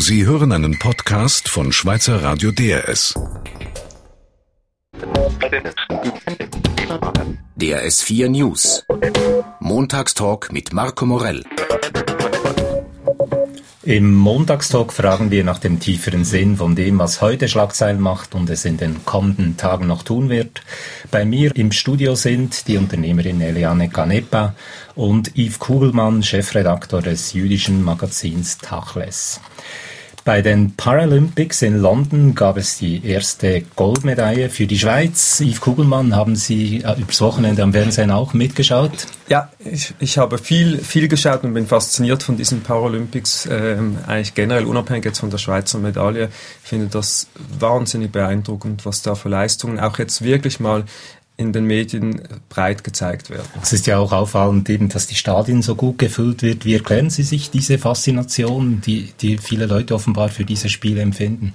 Sie hören einen Podcast von Schweizer Radio DRS. DRS 4 News. Montagstalk mit Marco Morell. Im Montagstalk fragen wir nach dem tieferen Sinn von dem, was heute Schlagzeilen macht und es in den kommenden Tagen noch tun wird. Bei mir im Studio sind die Unternehmerin Eliane Canepa und Yves Kugelmann, Chefredaktor des jüdischen Magazins Tachles. Bei den Paralympics in London gab es die erste Goldmedaille für die Schweiz. Yves Kugelmann, haben Sie äh, übers Wochenende am Fernsehen auch mitgeschaut? Ja, ich, ich habe viel, viel geschaut und bin fasziniert von diesen Paralympics, ähm, eigentlich generell unabhängig jetzt von der Schweizer Medaille. Ich finde das wahnsinnig beeindruckend, was da für Leistungen auch jetzt wirklich mal in den Medien breit gezeigt werden. Es ist ja auch auffallend eben, dass die Stadien so gut gefüllt wird. Wie erklären Sie sich diese Faszination, die, die viele Leute offenbar für diese Spiele empfinden?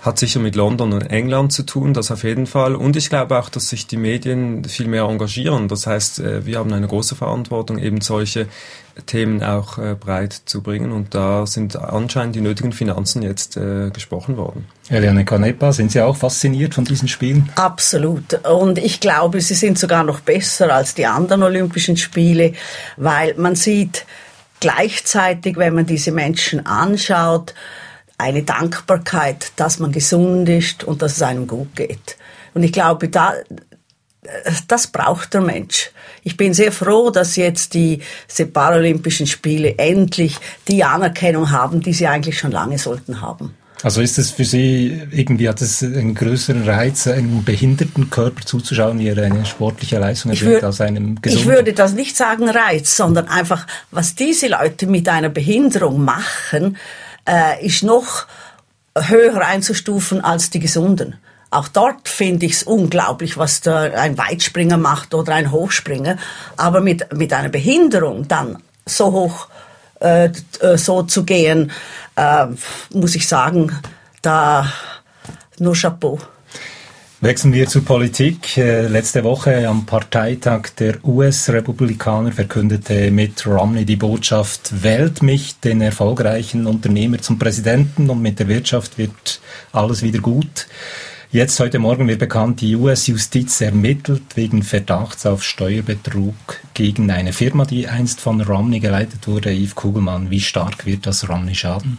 Hat sicher mit London und England zu tun, das auf jeden Fall. Und ich glaube auch, dass sich die Medien viel mehr engagieren. Das heißt, äh, wir haben eine große Verantwortung, eben solche Themen auch äh, breit zu bringen. Und da sind anscheinend die nötigen Finanzen jetzt äh, gesprochen worden. Eliane Canepa, sind Sie auch fasziniert von diesen Spielen? Absolut. Und ich glaube, sie sind sogar noch besser als die anderen Olympischen Spiele, weil man sieht gleichzeitig, wenn man diese Menschen anschaut, eine Dankbarkeit, dass man gesund ist und dass es einem gut geht. Und ich glaube, da, das braucht der Mensch. Ich bin sehr froh, dass jetzt die Paralympischen Spiele endlich die Anerkennung haben, die sie eigentlich schon lange sollten haben. Also ist es für Sie irgendwie hat es einen größeren Reiz, einem behinderten Körper zuzuschauen, wie er eine sportliche Leistung erbringt, als einem gesunden? Ich würde das nicht sagen Reiz, sondern einfach, was diese Leute mit einer Behinderung machen, äh, ist noch höher einzustufen als die Gesunden. Auch dort finde ich es unglaublich, was da ein Weitspringer macht oder ein Hochspringer. Aber mit, mit einer Behinderung dann so hoch äh, äh so zu gehen, äh, muss ich sagen, da nur Chapeau. Wechseln wir zur Politik. Äh, letzte Woche am Parteitag der US-Republikaner verkündete Mitt Romney die Botschaft, wählt mich, den erfolgreichen Unternehmer, zum Präsidenten und mit der Wirtschaft wird alles wieder gut. Jetzt heute Morgen wird bekannt, die US-Justiz ermittelt wegen Verdachts auf Steuerbetrug gegen eine Firma, die einst von Romney geleitet wurde. Yves Kugelmann, wie stark wird das Romney schaden?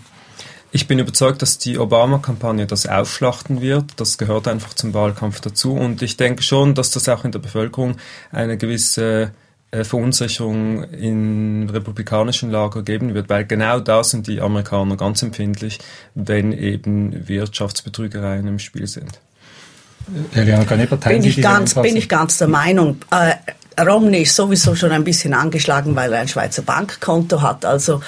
Ich bin überzeugt, dass die Obama-Kampagne das aufschlachten wird. Das gehört einfach zum Wahlkampf dazu. Und ich denke schon, dass das auch in der Bevölkerung eine gewisse äh, Verunsicherung im republikanischen Lager geben wird, weil genau da sind die Amerikaner ganz empfindlich, wenn eben Wirtschaftsbetrügereien im Spiel sind. Bin ich, ganz, bin ich ganz der Meinung. Romney ist sowieso schon ein bisschen angeschlagen, weil er ein Schweizer Bankkonto hat. Also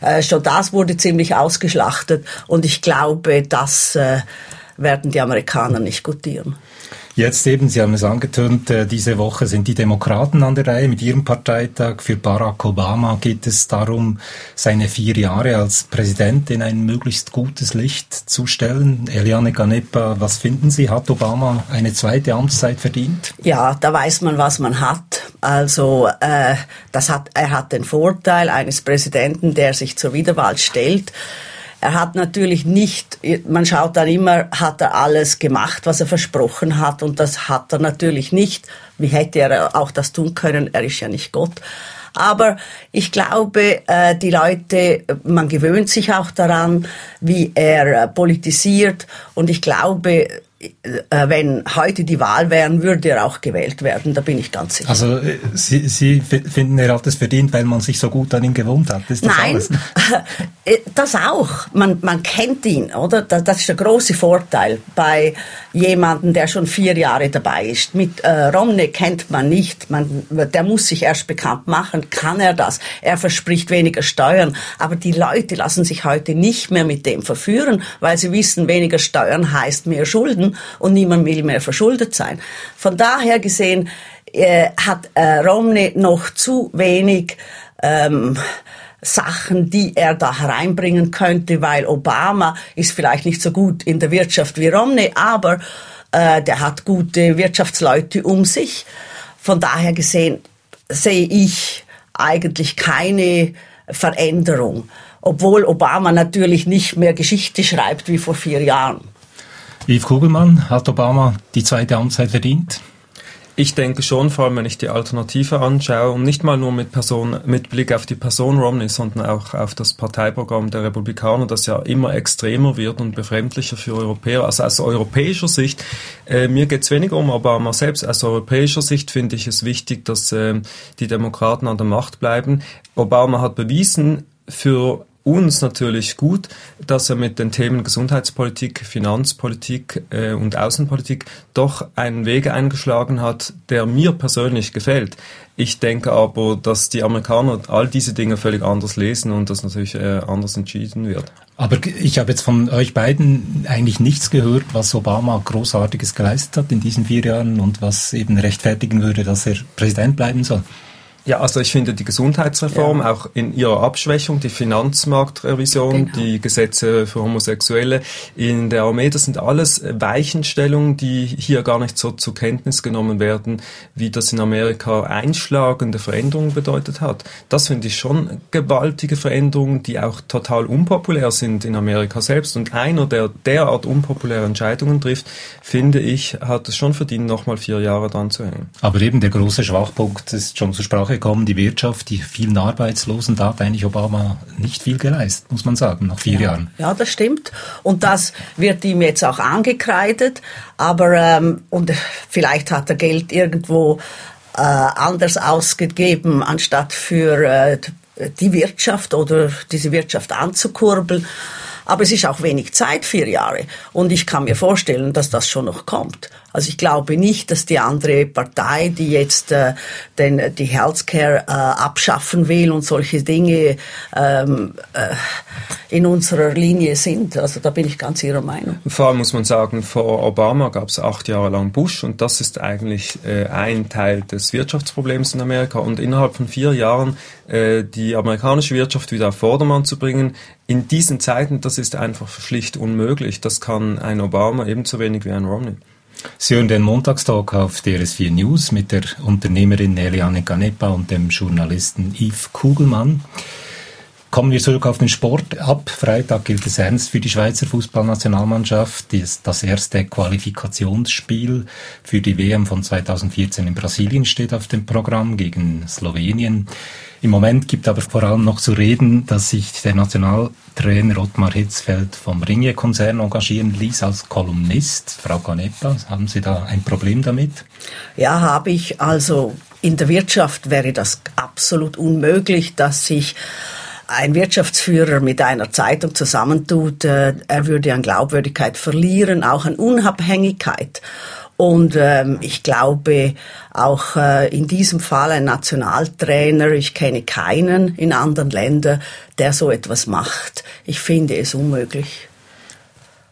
äh, schon das wurde ziemlich ausgeschlachtet. Und ich glaube, das äh, werden die Amerikaner nicht gutieren. Jetzt eben, Sie haben es angetönt, äh, diese Woche sind die Demokraten an der Reihe mit ihrem Parteitag. Für Barack Obama geht es darum, seine vier Jahre als Präsident in ein möglichst gutes Licht zu stellen. Eliane Ganepa, was finden Sie? Hat Obama eine zweite Amtszeit verdient? Ja, da weiß man, was man hat. Also äh, das hat, er hat den Vorteil eines Präsidenten, der sich zur Wiederwahl stellt. Er hat natürlich nicht, man schaut dann immer, hat er alles gemacht, was er versprochen hat und das hat er natürlich nicht. Wie hätte er auch das tun können? Er ist ja nicht Gott. Aber ich glaube, äh, die Leute, man gewöhnt sich auch daran, wie er äh, politisiert. Und ich glaube, wenn heute die Wahl wären, würde er auch gewählt werden, da bin ich ganz sicher. Also äh, Sie, Sie finden, er hat es verdient, weil man sich so gut an ihm gewohnt hat? Das Nein, alles? Äh, das auch. Man, man kennt ihn, oder? Das ist der große Vorteil bei jemandem, der schon vier Jahre dabei ist. Mit äh, Romney kennt man nicht. Man, der muss sich erst bekannt machen. Kann er das? Er verspricht weniger Steuern. Aber die Leute lassen sich heute nicht mehr mit dem verführen, weil sie wissen, weniger Steuern heißt mehr Schulden und niemand will mehr verschuldet sein. Von daher gesehen äh, hat äh, Romney noch zu wenig ähm, Sachen, die er da hereinbringen könnte, weil Obama ist vielleicht nicht so gut in der Wirtschaft wie Romney, aber äh, der hat gute Wirtschaftsleute um sich. Von daher gesehen sehe ich eigentlich keine Veränderung. obwohl Obama natürlich nicht mehr Geschichte schreibt wie vor vier Jahren. Yves Kugelmann, hat Obama die zweite Amtszeit verdient? Ich denke schon, vor allem wenn ich die Alternative anschaue und nicht mal nur mit, Person, mit Blick auf die Person Romney, sondern auch auf das Parteiprogramm der Republikaner, das ja immer extremer wird und befremdlicher für Europäer. Also aus europäischer Sicht, äh, mir geht es weniger um Obama selbst, aus europäischer Sicht finde ich es wichtig, dass äh, die Demokraten an der Macht bleiben. Obama hat bewiesen, für uns natürlich gut, dass er mit den Themen Gesundheitspolitik, Finanzpolitik äh, und Außenpolitik doch einen Weg eingeschlagen hat, der mir persönlich gefällt. Ich denke aber, dass die Amerikaner all diese Dinge völlig anders lesen und das natürlich äh, anders entschieden wird. Aber ich habe jetzt von euch beiden eigentlich nichts gehört, was Obama großartiges geleistet hat in diesen vier Jahren und was eben rechtfertigen würde, dass er Präsident bleiben soll. Ja, also ich finde die Gesundheitsreform ja. auch in ihrer Abschwächung, die Finanzmarktrevision, genau. die Gesetze für Homosexuelle in der Armee, das sind alles Weichenstellungen, die hier gar nicht so zur Kenntnis genommen werden, wie das in Amerika einschlagende Veränderungen bedeutet hat. Das finde ich schon gewaltige Veränderungen, die auch total unpopulär sind in Amerika selbst. Und einer, der derart unpopuläre Entscheidungen trifft, finde ich, hat es schon verdient, nochmal vier Jahre dran zu hängen. Aber eben der große Schwachpunkt ist schon zur Sprache gekommen, die Wirtschaft, die vielen Arbeitslosen, da hat eigentlich Obama nicht viel geleistet, muss man sagen, nach vier ja. Jahren. Ja, das stimmt. Und das wird ihm jetzt auch angekreidet. Aber, ähm, und vielleicht hat er Geld irgendwo äh, anders ausgegeben, anstatt für äh, die Wirtschaft oder diese Wirtschaft anzukurbeln. Aber es ist auch wenig Zeit, vier Jahre. Und ich kann mir vorstellen, dass das schon noch kommt. Also ich glaube nicht, dass die andere Partei, die jetzt äh, den, die Healthcare äh, abschaffen will und solche Dinge ähm, äh, in unserer Linie sind. Also da bin ich ganz Ihrer Meinung. Vor allem muss man sagen, vor Obama gab es acht Jahre lang Bush und das ist eigentlich äh, ein Teil des Wirtschaftsproblems in Amerika. Und innerhalb von vier Jahren äh, die amerikanische Wirtschaft wieder auf Vordermann zu bringen, in diesen Zeiten, das ist einfach schlicht unmöglich. Das kann ein Obama ebenso wenig wie ein Romney. Sie hören den Montagstalk auf DRS4 News mit der Unternehmerin Eliane Canepa und dem Journalisten Yves Kugelmann. Kommen wir zurück auf den Sport. Ab Freitag gilt es ernst für die Schweizer Fußballnationalmannschaft. Das erste Qualifikationsspiel für die WM von 2014 in Brasilien steht auf dem Programm gegen Slowenien. Im Moment gibt aber vor allem noch zu reden, dass sich der Nationaltrainer Ottmar Hitzfeld vom Ringe-Konzern engagieren ließ als Kolumnist. Frau Canepa, haben Sie da ein Problem damit? Ja, habe ich. Also in der Wirtschaft wäre das absolut unmöglich, dass sich ein Wirtschaftsführer mit einer Zeitung zusammentut, äh, er würde an Glaubwürdigkeit verlieren, auch an Unabhängigkeit. Und ähm, ich glaube, auch äh, in diesem Fall ein Nationaltrainer, ich kenne keinen in anderen Ländern, der so etwas macht. Ich finde es unmöglich.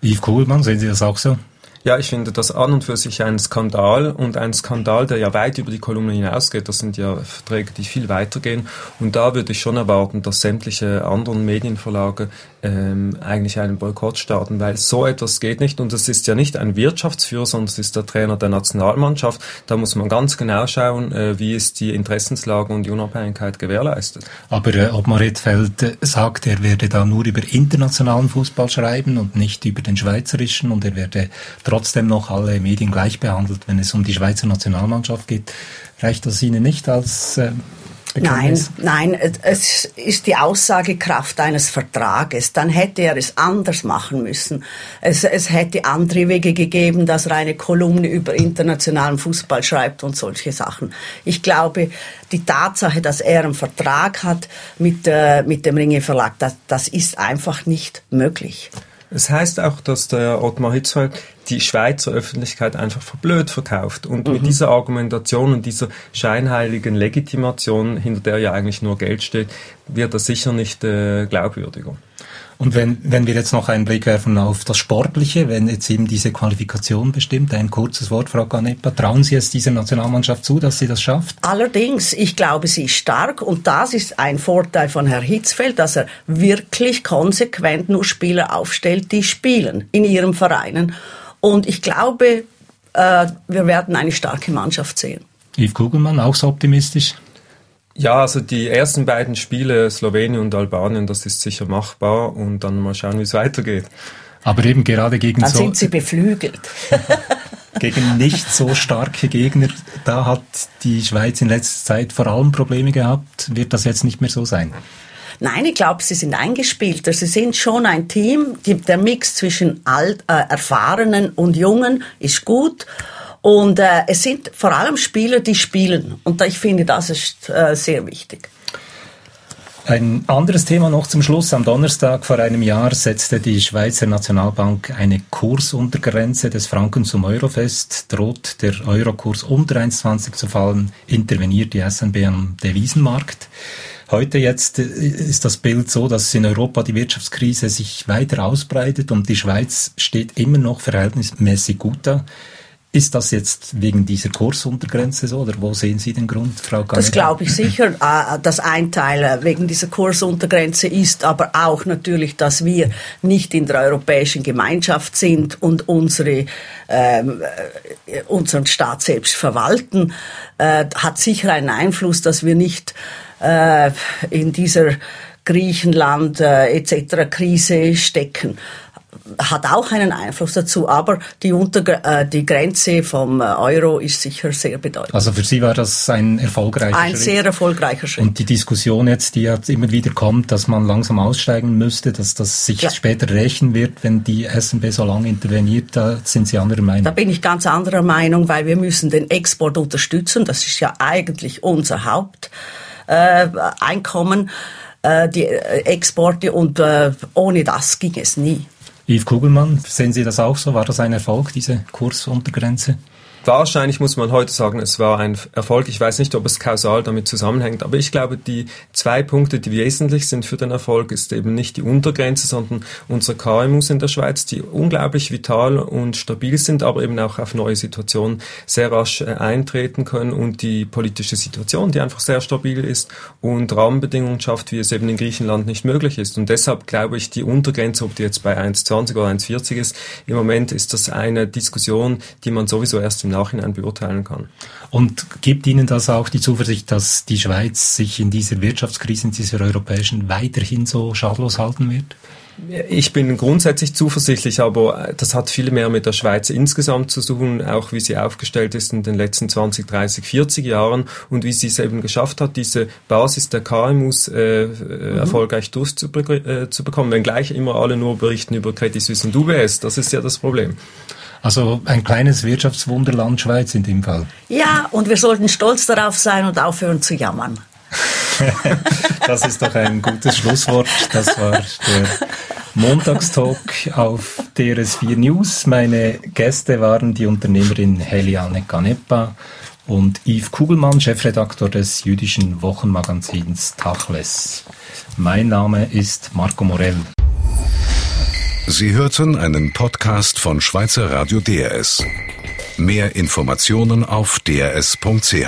Yves Kuhlmann, sehen Sie das auch so? Ja, ich finde das an und für sich ein Skandal und ein Skandal, der ja weit über die Kolumne hinausgeht. Das sind ja Verträge, die viel weitergehen. Und da würde ich schon erwarten, dass sämtliche anderen Medienverlage ähm, eigentlich einen Boykott starten, weil so etwas geht nicht. Und es ist ja nicht ein Wirtschaftsführer, sondern es ist der Trainer der Nationalmannschaft. Da muss man ganz genau schauen, äh, wie ist die Interessenslage und die Unabhängigkeit gewährleistet. Aber äh, ob Maritfeld äh, sagt, er werde da nur über internationalen Fußball schreiben und nicht über den schweizerischen und er werde trotzdem noch alle Medien gleich behandelt, wenn es um die Schweizer Nationalmannschaft geht. Reicht das Ihnen nicht als äh, Nein, nein, es ist die Aussagekraft eines Vertrages. Dann hätte er es anders machen müssen. Es, es hätte andere Wege gegeben, dass er eine Kolumne über internationalen Fußball schreibt und solche Sachen. Ich glaube, die Tatsache, dass er einen Vertrag hat mit, äh, mit dem Ringe Verlag, das, das ist einfach nicht möglich. Es heißt auch, dass der Ottmar Hitzfeld die Schweizer Öffentlichkeit einfach verblöd verkauft. Und mhm. mit dieser Argumentation und dieser scheinheiligen Legitimation, hinter der ja eigentlich nur Geld steht, wird er sicher nicht äh, glaubwürdiger. Und wenn, wenn wir jetzt noch einen Blick werfen auf das Sportliche, wenn jetzt eben diese Qualifikation bestimmt, ein kurzes Wort, Frau Ganepa, trauen Sie es dieser Nationalmannschaft zu, dass sie das schafft? Allerdings, ich glaube, sie ist stark und das ist ein Vorteil von Herrn Hitzfeld, dass er wirklich konsequent nur Spieler aufstellt, die spielen in ihren Vereinen. Und ich glaube, äh, wir werden eine starke Mannschaft sehen. Yves Kugelmann, auch so optimistisch? Ja, also die ersten beiden Spiele, Slowenien und Albanien, das ist sicher machbar und dann mal schauen, wie es weitergeht. Aber eben gerade gegen Dann so sind sie beflügelt. gegen nicht so starke Gegner, da hat die Schweiz in letzter Zeit vor allem Probleme gehabt. Wird das jetzt nicht mehr so sein? Nein, ich glaube, sie sind eingespielt. Sie sind schon ein Team. Die, der Mix zwischen alt, äh, Erfahrenen und Jungen ist gut. Und äh, es sind vor allem Spieler, die spielen. Und ich finde, das ist äh, sehr wichtig. Ein anderes Thema noch zum Schluss. Am Donnerstag vor einem Jahr setzte die Schweizer Nationalbank eine Kursuntergrenze des Franken zum Euro fest. Droht der Eurokurs unter 1,20 zu fallen, interveniert die SNB am Devisenmarkt. Heute jetzt äh, ist das Bild so, dass in Europa die Wirtschaftskrise sich weiter ausbreitet und die Schweiz steht immer noch verhältnismäßig gut da. Ist das jetzt wegen dieser Kursuntergrenze so oder wo sehen Sie den Grund, Frau Ganeda? Das glaube ich sicher, äh, dass ein Teil äh, wegen dieser Kursuntergrenze ist, aber auch natürlich, dass wir nicht in der europäischen Gemeinschaft sind und unsere, ähm, äh, unseren Staat selbst verwalten, äh, hat sicher einen Einfluss, dass wir nicht äh, in dieser Griechenland äh, etc. Krise stecken hat auch einen Einfluss dazu, aber die, Unter äh, die Grenze vom äh, Euro ist sicher sehr bedeutend. Also für Sie war das ein erfolgreicher Ein Schritt. sehr erfolgreicher Schritt. Und die Diskussion jetzt, die jetzt immer wieder kommt, dass man langsam aussteigen müsste, dass das sich Ja. später rächen wird, wenn die SNB so lange interveniert, da sind Sie anderer Da Meinung. bin ich ganz anderer Meinung, weil wir müssen den Export unterstützen. Das ist ja eigentlich unser Haupteinkommen, äh, äh, die äh, Exporte und äh, ohne das ging es nie. Yves Kugelmann, sehen Sie das auch so? War das ein Erfolg, diese Kursuntergrenze? Wahrscheinlich muss man heute sagen, es war ein Erfolg. Ich weiß nicht, ob es kausal damit zusammenhängt, aber ich glaube, die zwei Punkte, die wesentlich sind für den Erfolg, ist eben nicht die Untergrenze, sondern unsere KMUs in der Schweiz, die unglaublich vital und stabil sind, aber eben auch auf neue Situationen sehr rasch äh, eintreten können und die politische Situation, die einfach sehr stabil ist und Rahmenbedingungen schafft, wie es eben in Griechenland nicht möglich ist. Und deshalb glaube ich, die Untergrenze, ob die jetzt bei 1,20 oder 1,40 ist, im Moment ist das eine Diskussion, die man sowieso erst im Nachhinein beurteilen kann. Und gibt Ihnen das auch die Zuversicht, dass die Schweiz sich in dieser Wirtschaftskrise, in dieser europäischen, weiterhin so schadlos halten wird? Ich bin grundsätzlich zuversichtlich, aber das hat viel mehr mit der Schweiz insgesamt zu tun, auch wie sie aufgestellt ist in den letzten 20, 30, 40 Jahren und wie sie es eben geschafft hat, diese Basis der KMUs äh, äh, erfolgreich durchzubekommen, äh, wenngleich immer alle nur berichten über Credit Suisse und UBS. Das ist ja das Problem. Also ein kleines Wirtschaftswunderland Schweiz in dem Fall. Ja, und wir sollten stolz darauf sein und aufhören zu jammern. Das ist doch ein gutes Schlusswort. Das war der Montagstalk auf DRS4 News. Meine Gäste waren die Unternehmerin Heliane Canepa und Yves Kugelmann, Chefredaktor des jüdischen Wochenmagazins Tachles. Mein Name ist Marco Morell. Sie hörten einen Podcast von Schweizer Radio DRS. Mehr Informationen auf drs.ch.